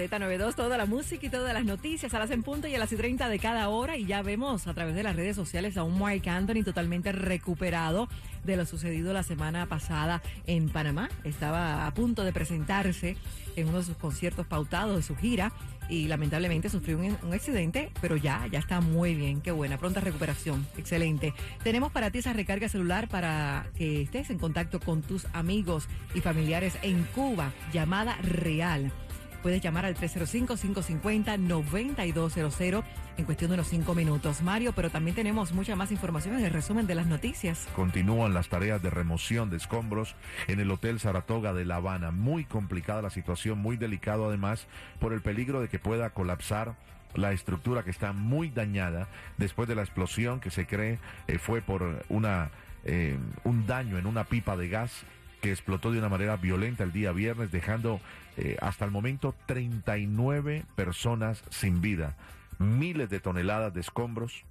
Z92, toda la música y todas las noticias a las en punto y a las y 30 de cada hora. Y ya vemos a través de las redes sociales a un Mark Anthony totalmente recuperado de lo sucedido la semana pasada en Panamá. Estaba a punto de presentarse en uno de sus conciertos pautados de su gira y lamentablemente sufrió un, un, accidente, pero ya, ya está muy bien, qué buena, pronta recuperación, excelente. Tenemos para ti esa recarga celular para que estés en contacto con tus amigos y familiares en Cuba, llamada real. Puedes llamar al 305-550-9200 en cuestión de unos cinco minutos. Mario, pero también tenemos mucha más información en el resumen de las noticias. Continúan las tareas de remoción de escombros en el Hotel Saratoga de La Habana. Muy complicada la situación, muy delicado además por el peligro de que pueda colapsar la estructura que está muy dañada después de la explosión que se cree eh, fue por una eh, un daño en una pipa de gas que explotó de una manera violenta el día viernes, dejando eh, hasta el momento 39 personas sin vida, miles de toneladas de escombros,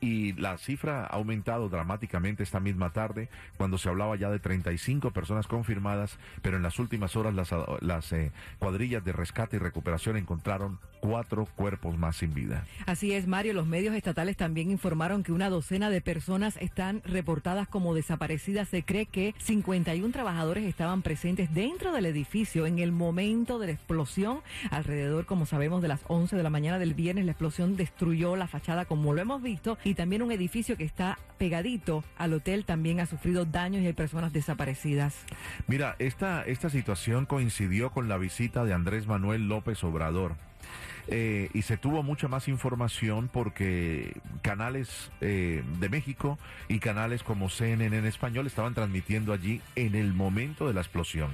y la cifra ha aumentado dramáticamente esta misma tarde, cuando se hablaba ya de 35 personas confirmadas, pero en las últimas horas las, las eh, cuadrillas de rescate y recuperación encontraron cuatro cuerpos más sin vida. Así es, Mario. Los medios estatales también informaron que una docena de personas están reportadas como desaparecidas. Se cree que 51 trabajadores estaban presentes dentro del edificio en el momento de la explosión. Alrededor, como sabemos, de las 11 de la mañana del viernes, la explosión destruyó la fachada, como lo hemos visto, también un edificio que está pegadito al hotel también ha sufrido daños y hay personas desaparecidas. Mira, esta, esta situación coincidió con la visita de Andrés Manuel López Obrador. Eh, y se tuvo mucha más información porque canales eh, de México y canales como CNN en español estaban transmitiendo allí en el momento de la explosión.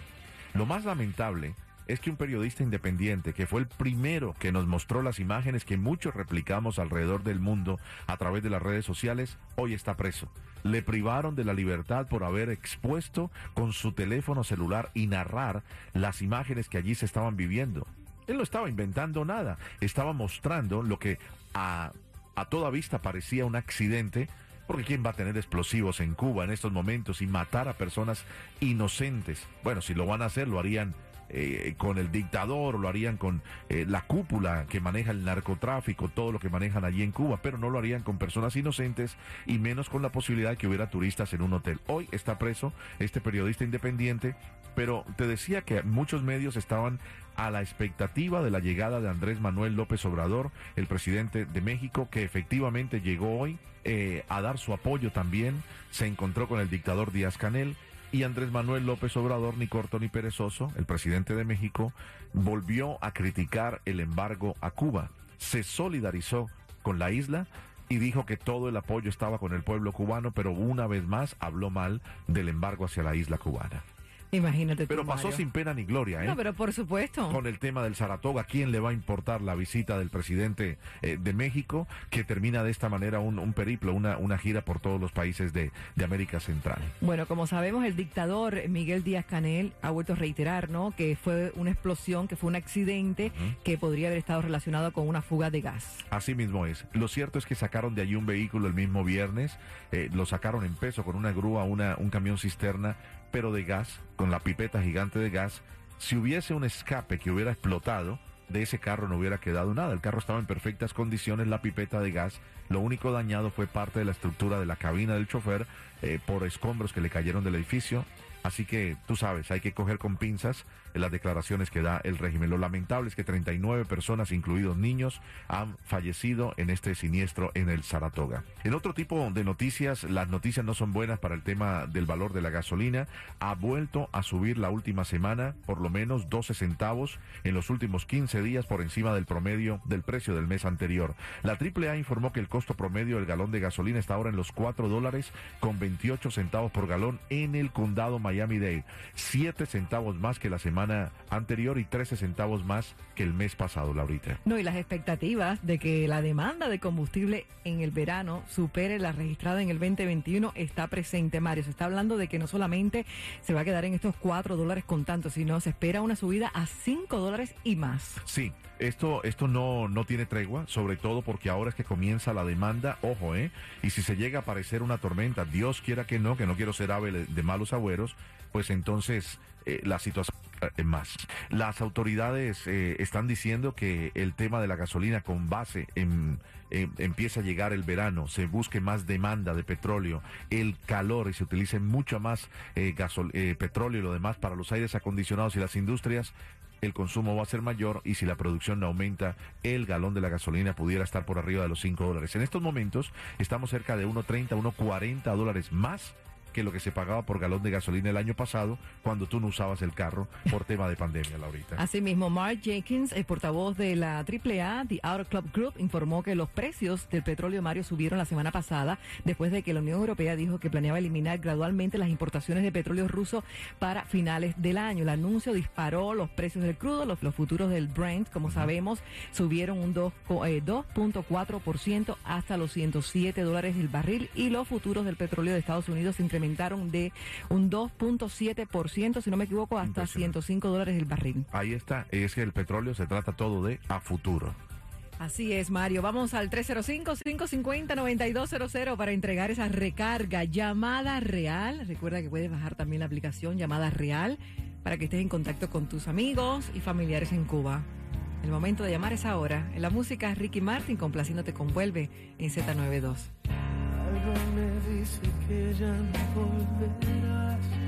Lo más lamentable es que un periodista independiente, que fue el primero que nos mostró las imágenes que muchos replicamos alrededor del mundo a través de las redes sociales, hoy está preso. Le privaron de la libertad por haber expuesto con su teléfono celular y narrar las imágenes que allí se estaban viviendo. Él no estaba inventando nada, estaba mostrando lo que a, a toda vista parecía un accidente, porque ¿quién va a tener explosivos en Cuba en estos momentos y matar a personas inocentes? Bueno, si lo van a hacer, lo harían eh, con el dictador lo harían con eh, la cúpula que maneja el narcotráfico, todo lo que manejan allí en Cuba, pero no lo harían con personas inocentes y menos con la posibilidad de que hubiera turistas en un hotel. Hoy está preso este periodista independiente, pero te decía que muchos medios estaban a la expectativa de la llegada de Andrés Manuel López Obrador, el presidente de México, que efectivamente llegó hoy eh, a dar su apoyo también, se encontró con el dictador Díaz Canel y Andrés Manuel López Obrador, ni corto ni perezoso, el presidente de México, volvió a criticar el embargo a Cuba. Se solidarizó con la isla y dijo que todo el apoyo estaba con el pueblo cubano, pero una vez más habló mal del embargo hacia la isla cubana. Imagínate. Pero pasó sin pena ni gloria, ¿eh? No, pero por supuesto. Con el tema del Saratoga, ¿quién le va a importar la visita del presidente eh, de México que termina de esta manera un, un periplo, una, una, gira por todos los países de, de, América Central? Bueno, como sabemos, el dictador Miguel Díaz Canel ha vuelto a reiterar, ¿no? Que fue una explosión, que fue un accidente uh -huh. que podría haber estado relacionado con una fuga de gas. Así mismo es. Lo cierto es que sacaron de allí un vehículo el mismo viernes, eh, lo sacaron en peso con una grúa, una, un camión cisterna pero de gas, con la pipeta gigante de gas, si hubiese un escape que hubiera explotado, de ese carro no hubiera quedado nada. El carro estaba en perfectas condiciones, la pipeta de gas. Lo único dañado fue parte de la estructura de la cabina del chofer eh, por escombros que le cayeron del edificio. Así que tú sabes, hay que coger con pinzas las declaraciones que da el régimen. Lo lamentable es que 39 personas, incluidos niños, han fallecido en este siniestro en el Saratoga. En otro tipo de noticias, las noticias no son buenas para el tema del valor de la gasolina. Ha vuelto a subir la última semana por lo menos 12 centavos en los últimos 15 días por encima del promedio del precio del mes anterior. La AAA informó que el costo promedio del galón de gasolina está ahora en los 4 dólares con 28 centavos por galón en el condado Miami Miami-Dade. 7 centavos más que la semana anterior y 13 centavos más que el mes pasado, Laurita. No, y las expectativas de que la demanda de combustible en el verano supere la registrada en el 2021 está presente, Mario. Se está hablando de que no solamente se va a quedar en estos 4 dólares con tanto, sino se espera una subida a 5 dólares y más. Sí, esto, esto no, no tiene tregua, sobre todo porque ahora es que comienza la demanda, ojo, ¿eh? Y si se llega a aparecer una tormenta, Dios quiera que no, que no quiero ser ave de malos agüeros, pues entonces eh, la situación eh, más. Las autoridades eh, están diciendo que el tema de la gasolina con base en, empieza a llegar el verano, se busque más demanda de petróleo, el calor y se utilice mucho más petróleo y lo demás para los aires acondicionados y las industrias, el consumo va a ser mayor y si la producción no aumenta, el galón de la gasolina pudiera estar por arriba de los 5 dólares. En estos momentos estamos cerca de 1.30, 1.40 dólares más que lo que se pagaba por galón de gasolina el año pasado cuando tú no usabas el carro por tema de pandemia, Laurita. Asimismo, Mark Jenkins, el portavoz de la AAA, The Auto Club Group, informó que los precios del petróleo Mario subieron la semana pasada después de que la Unión Europea dijo que planeaba eliminar gradualmente las importaciones de petróleo ruso para finales del año. El anuncio disparó los precios del crudo, los, futuros del Brent, como sabemos, subieron un 2.4% eh, hasta los 107 dólares el barril y los futuros del petróleo de Estados Unidos incrementaron aumentaron de un 2.7%, si no me equivoco, hasta 105 dólares el barril. Ahí está, es que el petróleo se trata todo de a futuro. Así es, Mario. Vamos al 305-550-9200 para entregar esa recarga llamada real. Recuerda que puedes bajar también la aplicación llamada real para que estés en contacto con tus amigos y familiares en Cuba. El momento de llamar es ahora. En la música, Ricky Martin complaciéndote con Vuelve en Z92 me dice que ya no volverás.